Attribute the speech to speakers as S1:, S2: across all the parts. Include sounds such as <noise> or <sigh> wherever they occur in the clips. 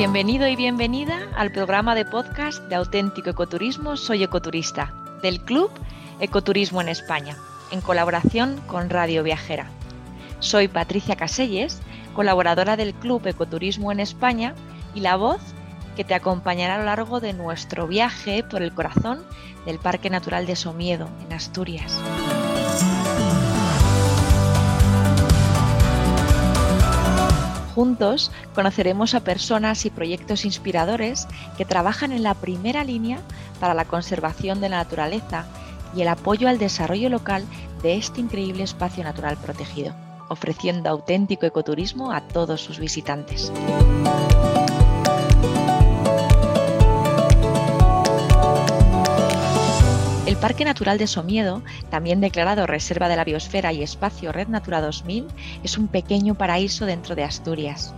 S1: Bienvenido y bienvenida al programa de podcast de auténtico ecoturismo Soy Ecoturista, del Club Ecoturismo en España, en colaboración con Radio Viajera. Soy Patricia Caselles, colaboradora del Club Ecoturismo en España y la voz que te acompañará a lo largo de nuestro viaje por el corazón del Parque Natural de Somiedo, en Asturias. Juntos conoceremos a personas y proyectos inspiradores que trabajan en la primera línea para la conservación de la naturaleza y el apoyo al desarrollo local de este increíble espacio natural protegido, ofreciendo auténtico ecoturismo a todos sus visitantes. Parque Natural de Somiedo, también declarado Reserva de la Biosfera y Espacio Red Natura 2000, es un pequeño paraíso dentro de Asturias.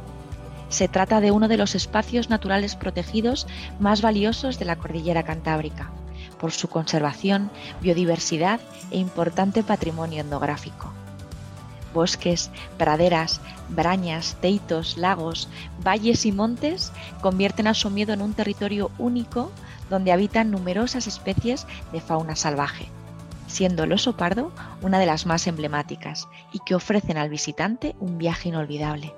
S1: Se trata de uno de los espacios naturales protegidos más valiosos de la cordillera cantábrica, por su conservación, biodiversidad e importante patrimonio etnográfico. Bosques, praderas, brañas, teitos, lagos, valles y montes convierten a Somiedo en un territorio único donde habitan numerosas especies de fauna salvaje, siendo el oso pardo una de las más emblemáticas y que ofrecen al visitante un viaje inolvidable.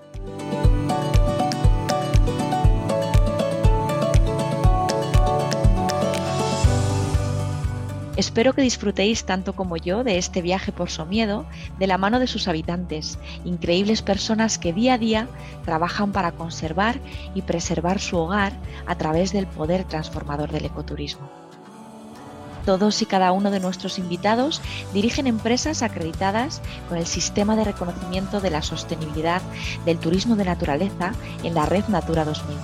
S1: Espero que disfrutéis tanto como yo de este viaje por Somiedo de la mano de sus habitantes, increíbles personas que día a día trabajan para conservar y preservar su hogar a través del poder transformador del ecoturismo. Todos y cada uno de nuestros invitados dirigen empresas acreditadas con el sistema de reconocimiento de la sostenibilidad del turismo de naturaleza en la red Natura 2000.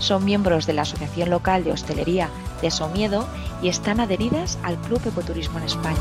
S1: Son miembros de la Asociación Local de Hostelería de Somiedo y están adheridas al Club Ecoturismo en España.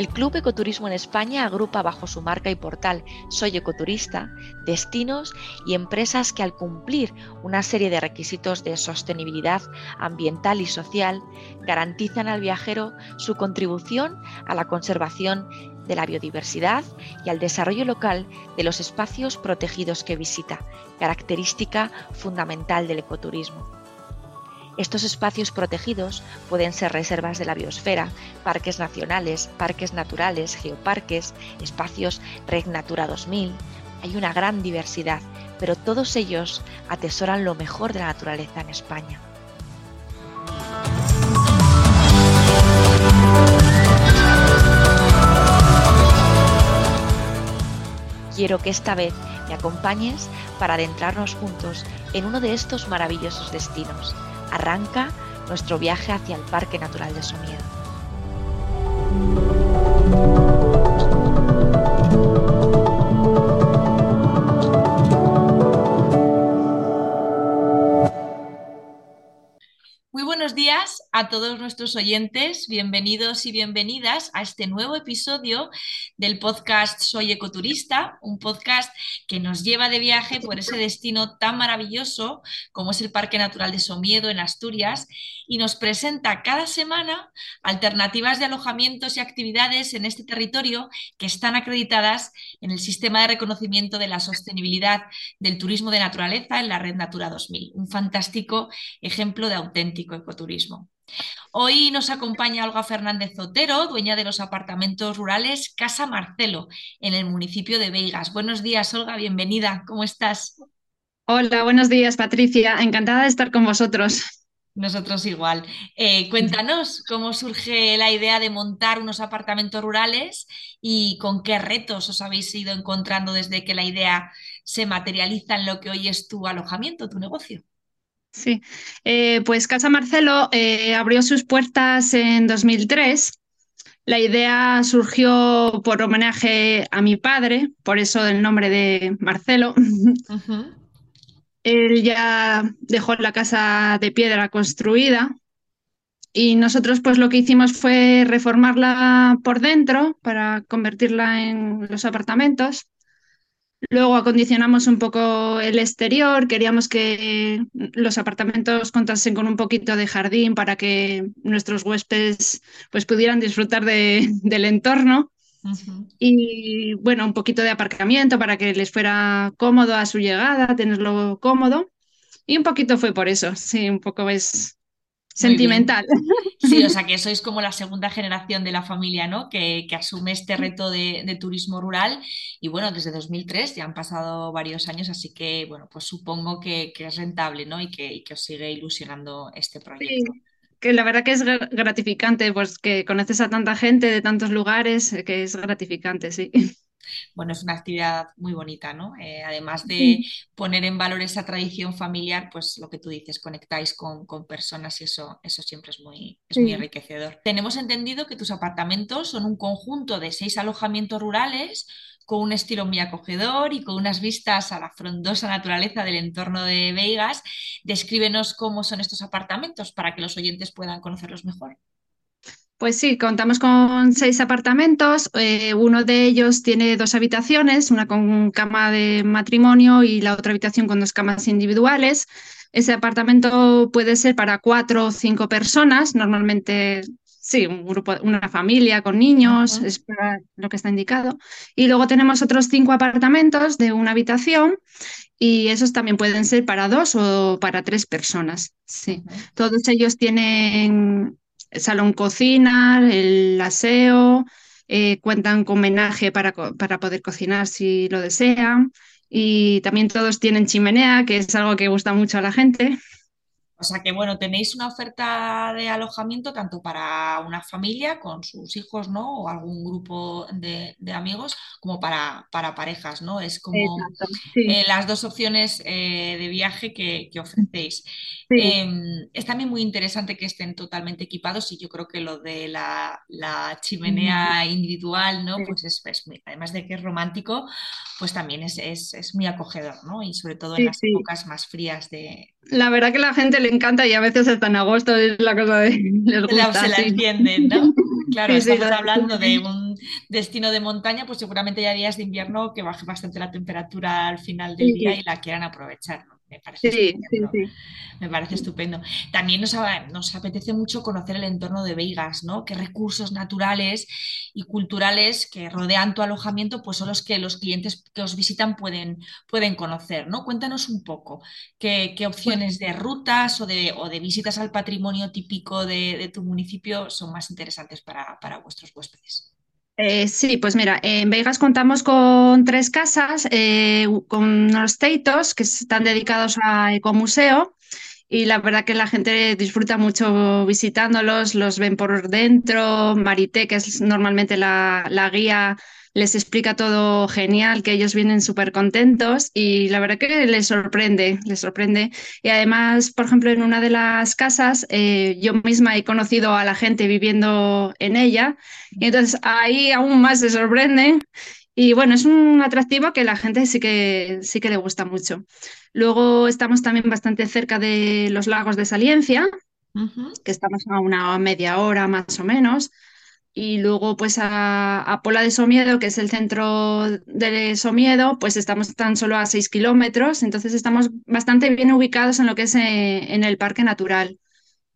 S1: El Club Ecoturismo en España agrupa bajo su marca y portal Soy Ecoturista destinos y empresas que al cumplir una serie de requisitos de sostenibilidad ambiental y social garantizan al viajero su contribución a la conservación de la biodiversidad y al desarrollo local de los espacios protegidos que visita, característica fundamental del ecoturismo. Estos espacios protegidos pueden ser reservas de la biosfera, parques nacionales, parques naturales, geoparques, espacios Red Natura 2000. Hay una gran diversidad, pero todos ellos atesoran lo mejor de la naturaleza en España. Quiero que esta vez me acompañes para adentrarnos juntos en uno de estos maravillosos destinos. Arranca nuestro viaje hacia el Parque Natural de Somiedo. Buenos días a todos nuestros oyentes. Bienvenidos y bienvenidas a este nuevo episodio del podcast Soy Ecoturista, un podcast que nos lleva de viaje por ese destino tan maravilloso como es el Parque Natural de Somiedo en Asturias y nos presenta cada semana alternativas de alojamientos y actividades en este territorio que están acreditadas en el sistema de reconocimiento de la sostenibilidad del turismo de naturaleza en la red Natura 2000. Un fantástico ejemplo de auténtico turismo. Hoy nos acompaña Olga Fernández Zotero, dueña de los apartamentos rurales Casa Marcelo, en el municipio de Veigas. Buenos días, Olga, bienvenida. ¿Cómo estás?
S2: Hola, buenos días, Patricia. Encantada de estar con vosotros.
S1: Nosotros igual. Eh, cuéntanos cómo surge la idea de montar unos apartamentos rurales y con qué retos os habéis ido encontrando desde que la idea se materializa en lo que hoy es tu alojamiento, tu negocio.
S2: Sí, eh, pues Casa Marcelo eh, abrió sus puertas en 2003. La idea surgió por homenaje a mi padre, por eso el nombre de Marcelo. Él ya dejó la casa de piedra construida y nosotros pues lo que hicimos fue reformarla por dentro para convertirla en los apartamentos. Luego acondicionamos un poco el exterior, queríamos que los apartamentos contasen con un poquito de jardín para que nuestros huéspedes pues, pudieran disfrutar del entorno. Y bueno, un poquito de aparcamiento para que les fuera cómodo a su llegada, tenerlo cómodo. Y un poquito fue por eso, sí, un poco es sentimental.
S3: Sí, o <laughs> sea que sois como la segunda generación de la familia, ¿no? Que, asume este reto de, turismo rural. Y bueno, desde 2003 ya han pasado varios años, así que bueno, pues supongo que, es rentable, ¿no? Y que, os sigue ilusionando este proyecto.
S2: Sí, que la verdad que es gratificante, pues que conoces a tanta gente de tantos lugares, que es gratificante, sí
S3: bueno, es una actividad muy bonita, ¿no? Eh, además de poner en valor esa tradición familiar, pues lo que tú dices, conectáis con, personas y eso, eso siempre es muy, es muy enriquecedor. Tenemos entendido que tus apartamentos son un conjunto de seis alojamientos rurales con un estilo muy acogedor y con unas vistas a la frondosa naturaleza del entorno de Vegas. Descríbenos cómo son estos apartamentos para que los oyentes puedan conocerlos mejor.
S2: Pues sí, contamos con seis apartamentos. Eh, uno de ellos tiene dos habitaciones, una con cama de matrimonio y la otra habitación con dos camas individuales. Ese apartamento puede ser para cuatro o cinco personas, normalmente sí, un grupo, una familia con niños, es lo que está indicado. Y luego tenemos otros cinco apartamentos de una habitación y esos también pueden ser para dos o para tres personas. Sí, todos ellos tienen salón cocina, el aseo, eh, cuentan con homenaje para, para poder cocinar si lo desean y también todos tienen chimenea, que es algo que gusta mucho a la gente.
S3: O sea que bueno, tenéis una oferta de alojamiento tanto para una familia con sus hijos, ¿no? O algún grupo de, amigos, como para, para, parejas, ¿no? Es como eh, las dos opciones eh, de viaje que, ofrecéis. Em, es también muy interesante que estén totalmente equipados y yo creo que lo de la, chimenea individual, ¿no? Pues es, además de que es romántico, pues también es, es, muy acogedor, ¿no? Y sobre todo en las épocas más frías de...
S2: La verdad que la gente le encanta y a veces hasta en agosto es la cosa de... <laughs> Les gusta,
S3: se la entienden, ¿no? <laughs> Claro, estamos hablando de un destino de montaña, pues seguramente ya días de invierno que baje bastante la temperatura al final del día y la quieran aprovechar, ¿no? Me parece, estupendo. Me parece estupendo. También nos, nos, apetece mucho conocer el entorno de Vegas, ¿no? Qué recursos naturales y culturales que rodean tu alojamiento, pues son los que los clientes que os visitan pueden, pueden conocer, ¿no? Cuéntanos un poco qué, opciones de rutas o de, o de, visitas al patrimonio típico de, tu municipio son más interesantes para, para vuestros huéspedes.
S2: Eh, sí, pues mira, en Vegas contamos con tres casas, eh, con unos teitos que están dedicados a ecomuseo y la verdad que la gente disfruta mucho visitándolos, los ven por dentro, Marité, que es normalmente la, la guía les explica todo genial, que ellos vienen súper contentos y la verdad que les sorprende, les sorprende. Y además, por ejemplo, en una de las casas, eh, yo misma he conocido a la gente viviendo en ella y entonces ahí aún más se sorprenden. Y bueno, es un atractivo que la gente sí que, sí que le gusta mucho. Luego estamos también bastante cerca de los lagos de Saliencia, que estamos a una media hora más o menos y luego pues a, Pola de Somiedo, que es el centro de Somiedo, pues estamos tan solo a 6 kilómetros, entonces estamos bastante bien ubicados en lo que es eh, en el parque natural.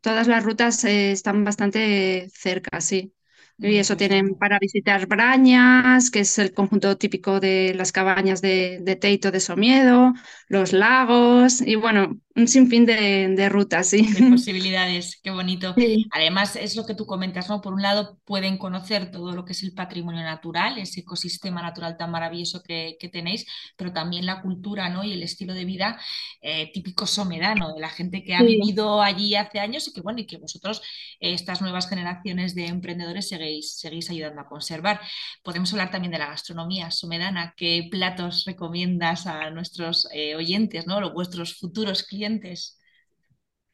S2: Todas las rutas eh, están bastante cerca, sí. Y eso tienen para visitar Brañas, que es el conjunto típico de las cabañas de, de Teito de Somiedo, los lagos y bueno, un sinfín de, de rutas, sí.
S3: De posibilidades, qué bonito. Además, es lo que tú comentas, ¿no? Por un lado, pueden conocer todo lo que es el patrimonio natural, ese ecosistema natural tan maravilloso que, tenéis, pero también la cultura, ¿no? Y el estilo de vida eh, típico somedano, de la gente que ha vivido allí hace años y que, bueno, y que vosotros, eh, estas nuevas generaciones de emprendedores, seguís, seguís ayudando a conservar. Podemos hablar también de la gastronomía somedana. ¿Qué platos recomiendas a nuestros eh, oyentes, ¿no? Los vuestros futuros clientes?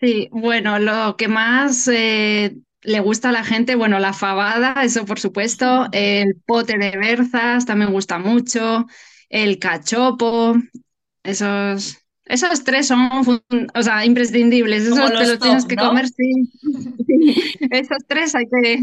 S2: Sí, bueno, lo que más eh, le gusta a la gente, bueno, la fabada, eso por supuesto, el pote de berzas también gusta mucho, el cachopo, esos, esos tres son, o sea, imprescindibles, esos te los tienes que comer, sí. <laughs> <laughs> Esos tres hay que,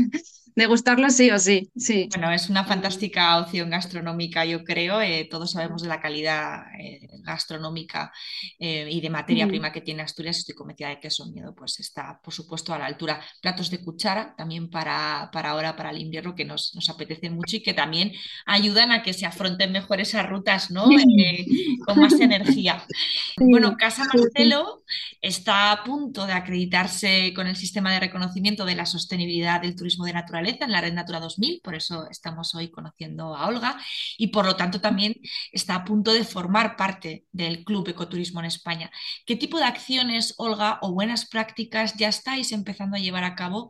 S2: Degustarlo sí o sí, sí.
S3: Bueno, es una fantástica opción gastronómica, yo creo. Eh, todos sabemos de la calidad eh, gastronómica eh, y de materia mm. prima que tiene Asturias. Estoy convencida de que eso miedo pues está, por supuesto, a la altura. Platos de cuchara también para, para ahora, para el invierno, que nos, nos apetecen mucho y que también ayudan a que se afronten mejor esas rutas, ¿no? con más energía. <laughs> Bueno, Casa Marcelo está a punto de acreditarse con el sistema de reconocimiento de la sostenibilidad del turismo de naturaleza en la Red Natura 2000, por eso estamos hoy conociendo a Olga y por lo tanto también está a punto de formar parte del Club Ecoturismo en España. ¿Qué tipo de acciones, Olga, o buenas prácticas ya estáis empezando a llevar a cabo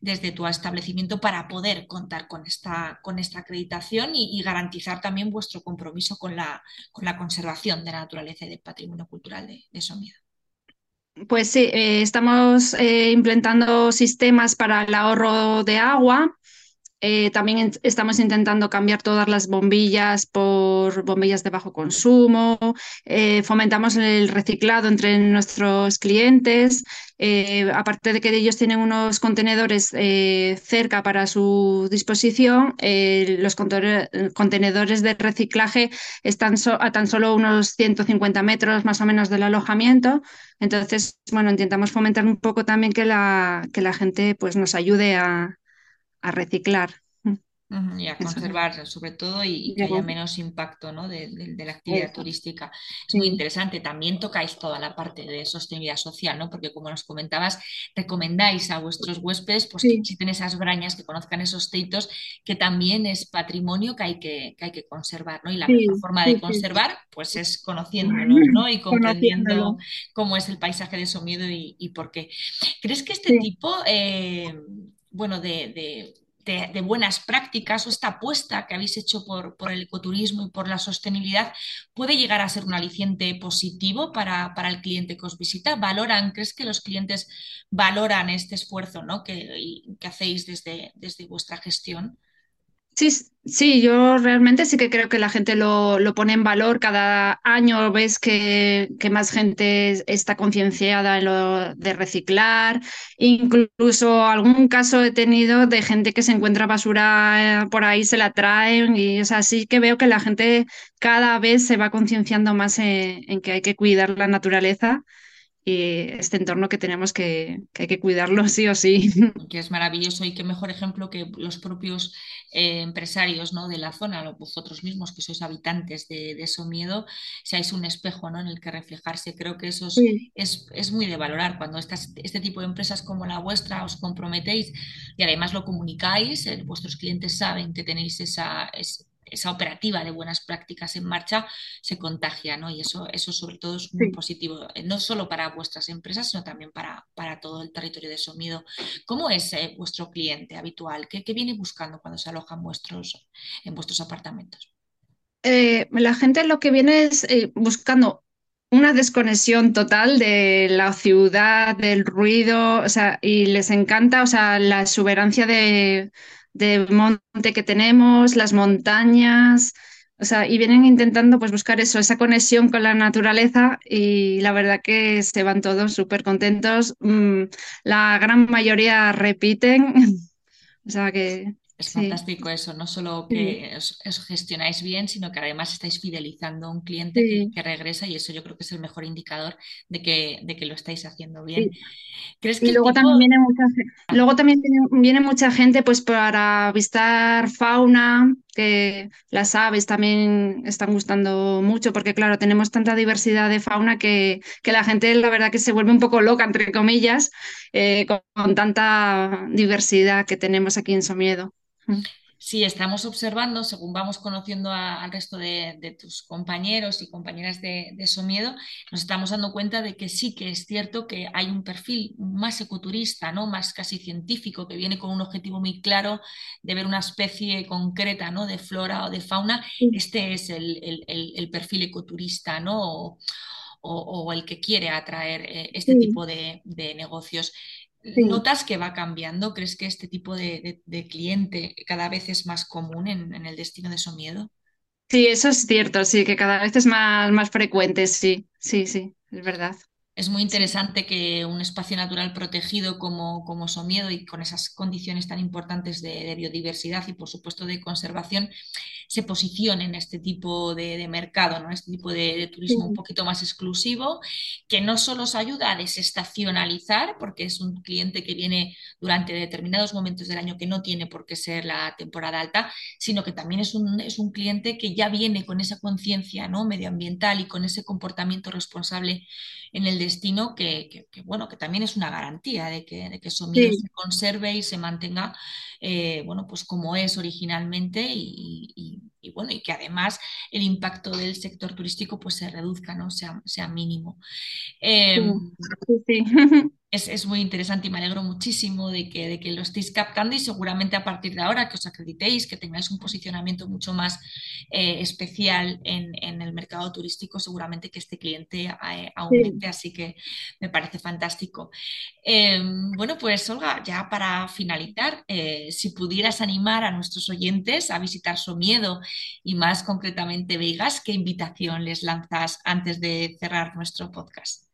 S3: desde tu establecimiento para poder contar con esta, con esta acreditación y, garantizar también vuestro compromiso con la, con la conservación de la naturaleza y del patrimonio cultural de, de Somiedo?
S2: Pues sí, eh, estamos eh, implementando sistemas para el ahorro de agua. Eh, también estamos intentando cambiar todas las bombillas por bombillas de bajo consumo. fomentamos el reciclado entre nuestros clientes. aparte de que ellos tienen unos contenedores cerca para su disposición, los contenedores de reciclaje están a tan solo unos 150 metros más o menos del alojamiento. Entonces, bueno, intentamos fomentar un poco también que la, que la gente pues, nos ayude a, a reciclar.
S3: Y a conservar, sobre todo, y, que haya menos impacto ¿no? de, la actividad turística. Es muy interesante. También tocáis toda la parte de sostenibilidad social, ¿no? porque como nos comentabas, recomendáis a vuestros huéspedes pues, que visiten esas brañas, que conozcan esos teitos, que también es patrimonio que hay que, que hay que conservar. ¿no? Y la mejor forma de conservar pues, es conociéndolo ¿no? y comprendiendo cómo es el paisaje de Somiedo y, y por qué. ¿Crees que este tipo eh, bueno, de de, buenas prácticas o esta apuesta que habéis hecho por, por, el ecoturismo y por la sostenibilidad puede llegar a ser un aliciente positivo para, para, el cliente que os visita? ¿Valoran, crees que los clientes valoran este esfuerzo ¿no? que, que hacéis desde, desde vuestra gestión?
S2: Sí, sí, yo realmente sí que creo que la gente lo, lo pone en valor. Cada año ves que, que más gente está concienciada en lo de reciclar. Incluso algún caso he tenido de gente que se encuentra basura eh, por ahí, se la traen. Y es así que veo que la gente cada vez se va concienciando más en que hay que cuidar la naturaleza y este entorno que tenemos que, que, hay que cuidarlo sí o sí. <laughs>
S3: Que es maravilloso y qué mejor ejemplo que los propios eh, empresarios ¿no? de la zona, vosotros mismos que sois habitantes de, de eso miedo, seáis un espejo ¿no? en el que reflejarse. Creo que eso es, es, muy de valorar cuando estas, este tipo de empresas como la vuestra os comprometéis y además lo comunicáis, eh, vuestros clientes saben que tenéis esa, esa operativa de buenas prácticas en marcha se contagia, ¿no? Y eso, eso sobre todo es muy positivo, eh, no solo para vuestras empresas, sino también para, para todo el territorio de Somido. ¿Cómo es eh, vuestro cliente habitual? ¿Qué, viene buscando cuando se alojan vuestros, en vuestros apartamentos?
S2: Eh, la gente lo que viene es buscando una desconexión total de la ciudad, del ruido, o sea, y les encanta, o sea, la exuberancia de de monte que tenemos, las montañas, o sea, y vienen intentando pues buscar eso, esa conexión con la naturaleza y la verdad que se van todos súper contentos. Mm, la gran mayoría repiten, <laughs> o sea que
S3: es fantástico eso, no solo que os, gestionáis bien, sino que además estáis fidelizando a un cliente que, regresa y eso yo creo que es el mejor indicador de que, de que lo estáis haciendo bien.
S2: ¿Crees que y luego, también viene mucha, luego también viene, mucha gente pues para visitar fauna, que las aves también están gustando mucho, porque claro, tenemos tanta diversidad de fauna que, que la gente la verdad que se vuelve un poco loca, entre comillas, eh, con, tanta diversidad que tenemos aquí en Somiedo.
S3: Sí, estamos observando, según vamos conociendo al resto de, tus compañeros y compañeras de, de, Somiedo, nos estamos dando cuenta de que sí que es cierto que hay un perfil más ecoturista, ¿no? más casi científico, que viene con un objetivo muy claro de ver una especie concreta ¿no? de flora o de fauna. Este es el, el perfil ecoturista, ¿no? o, el que quiere atraer eh, este tipo de, negocios. ¿Notas que va cambiando? ¿Crees que este tipo de, cliente cada vez es más común en, en el destino de Somiedo?
S2: Sí, eso es cierto, sí, que cada vez es más, más frecuente, sí, sí, sí, es verdad.
S3: Es muy interesante que un espacio natural protegido como, como Somiedo y con esas condiciones tan importantes de, biodiversidad y por supuesto de conservación se posicione en este tipo de, mercado, ¿no? este tipo de, turismo un poquito más exclusivo, que no solo os ayuda a desestacionalizar, porque es un cliente que viene durante determinados momentos del año que no tiene por qué ser la temporada alta, sino que también es un, es un cliente que ya viene con esa conciencia ¿no? medioambiental y con ese comportamiento responsable en el destino que, bueno, que también es una garantía de que, de que se conserve y se mantenga eh, bueno, pues como es originalmente y, bueno, y que además el impacto del sector turístico pues se reduzca, ¿no? sea, sea mínimo. Em, sí, <laughs> es, muy interesante y me alegro muchísimo de que, de que lo estéis captando y seguramente a partir de ahora que os acreditéis, que tengáis un posicionamiento mucho más eh, especial en, el mercado turístico, seguramente que este cliente eh, aumente, así que me parece fantástico. Em, bueno, pues Olga, ya para finalizar, eh, si pudieras animar a nuestros oyentes a visitar Somiedo y más concretamente Vegas, ¿qué invitación les lanzas antes de cerrar nuestro podcast?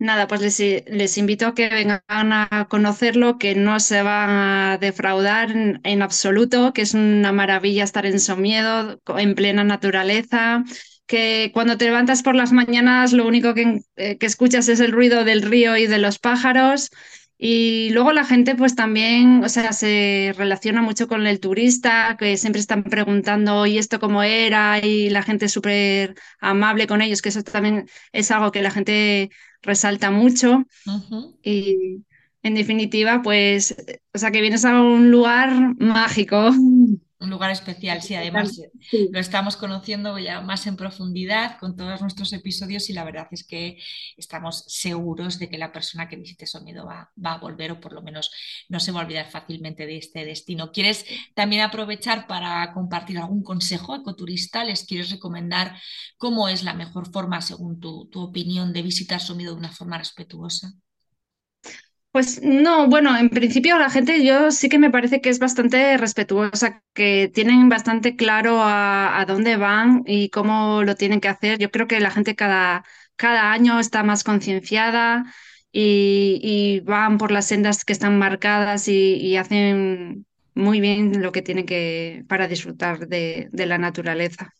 S2: Nada, pues les, invito a que vengan a conocerlo, que no se van a defraudar en, absoluto, que es una maravilla estar en Somiedo, en plena naturaleza, que cuando te levantas por las mañanas lo único que, eh, que escuchas es el ruido del río y de los pájaros. Y luego la gente pues también, o sea, se relaciona mucho con el turista, que siempre están preguntando, ¿y esto cómo era? Y la gente es súper amable con ellos, que eso también es algo que la gente resalta mucho. Y en definitiva, pues, o sea, que vienes a un lugar mágico. <laughs>
S3: Un lugar especial, sí, además lo estamos conociendo ya más en profundidad con todos nuestros episodios y la verdad es que estamos seguros de que la persona que visite Sonido va, va a volver o por lo menos no se va a olvidar fácilmente de este destino. ¿Quieres también aprovechar para compartir algún consejo ecoturista? ¿Les quieres recomendar cómo es la mejor forma, según tu, tu opinión, de visitar Sonido de una forma respetuosa?
S2: Pues no, bueno, en principio la gente yo sí que me parece que es bastante respetuosa, que tienen bastante claro a, dónde van y cómo lo tienen que hacer. Yo creo que la gente cada, cada año está más concienciada y, van por las sendas que están marcadas y, hacen muy bien lo que tienen que para disfrutar de, de la naturaleza.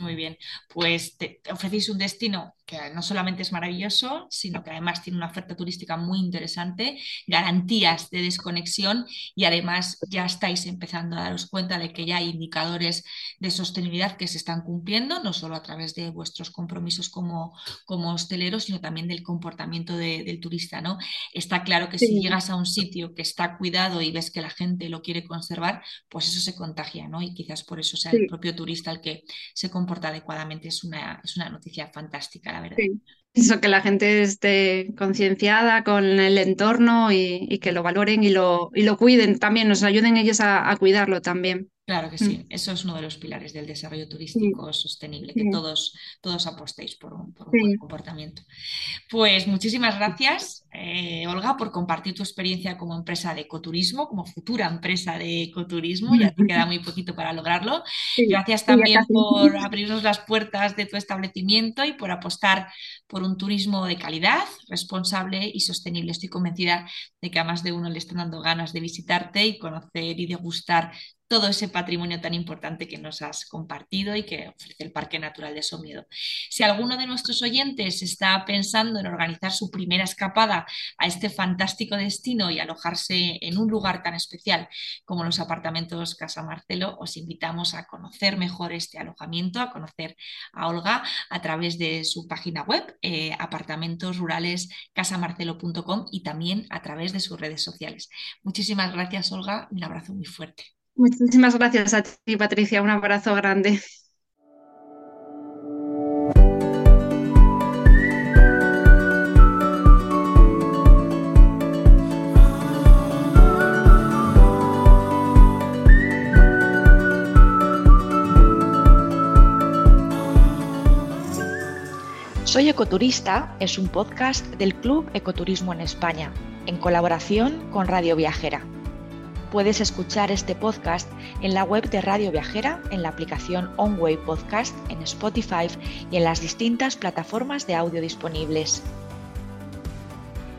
S3: Muy bien, pues te ofrecéis un destino que no solamente es maravilloso, sino que además tiene una oferta turística muy interesante, garantías de desconexión y además ya estáis empezando a daros cuenta de que ya hay indicadores de sostenibilidad que se están cumpliendo, no solo a través de vuestros compromisos como, como hosteleros, sino también del comportamiento del turista. ¿no? Está claro que si llegas a un sitio que está cuidado y ves que la gente lo quiere conservar, pues eso se contagia, ¿no? Y quizás por eso sea el propio turista el que se comporta adecuadamente. Es una, es una noticia fantástica, la verdad.
S2: Eso, que la gente esté concienciada con el entorno y, que lo valoren y lo, y lo cuiden también, nos ayuden ellos a cuidarlo también.
S3: Claro que sí, mm. eso es uno de los pilares del desarrollo turístico sostenible, que todos, todos apostéis por un, buen comportamiento. Pues muchísimas gracias, eh, Olga, por compartir tu experiencia como empresa de ecoturismo, como futura empresa de ecoturismo, ya te queda <laughs> muy poquito para lograrlo. Gracias también por <laughs> abrirnos las puertas de tu establecimiento y por apostar por un turismo de calidad, responsable y sostenible. Estoy convencida de que a más de uno le están dando ganas de visitarte y conocer y degustar todo ese patrimonio tan importante que nos has compartido y que ofrece el Parque Natural de Somiedo. Si alguno de nuestros oyentes está pensando en organizar su primera escapada a este fantástico destino y alojarse en un lugar tan especial como los apartamentos Casa Marcelo, os invitamos a conocer mejor este alojamiento, a conocer a Olga a través de su página web, eh, apartamentosruralescasamarcelo.com y también a través de sus redes sociales. Muchísimas gracias, Olga. Un abrazo muy fuerte.
S2: Muchísimas gracias a ti, Patricia. Un abrazo grande.
S1: Soy Ecoturista es un podcast del Club Ecoturismo en España, en colaboración con Radio Viajera. Puedes escuchar este podcast en la web de Radio Viajera, en la aplicación OnWay Podcast, en Spotify y en las distintas plataformas de audio disponibles.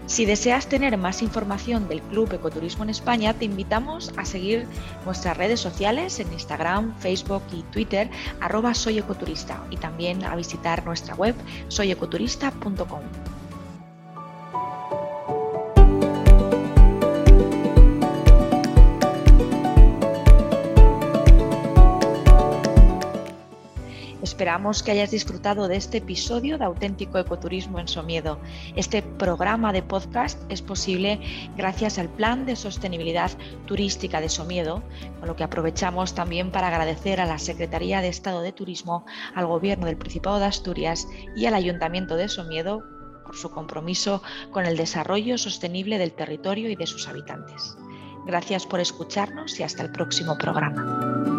S1: Si deseas tener más información del Club Ecoturismo en España, te invitamos a seguir nuestras redes sociales en Instagram, Facebook y Twitter, arroba soyecoturista, y también a visitar nuestra web soyecoturista.com. Esperamos que hayas disfrutado de este episodio de Auténtico Ecoturismo en Somiedo. Este programa de podcast es posible gracias al Plan de Sostenibilidad Turística de Somiedo, con lo que aprovechamos también para agradecer a la Secretaría de Estado de Turismo, al Gobierno del Principado de Asturias y al Ayuntamiento de Somiedo por su compromiso con el desarrollo sostenible del territorio y de sus habitantes. Gracias por escucharnos y hasta el próximo programa.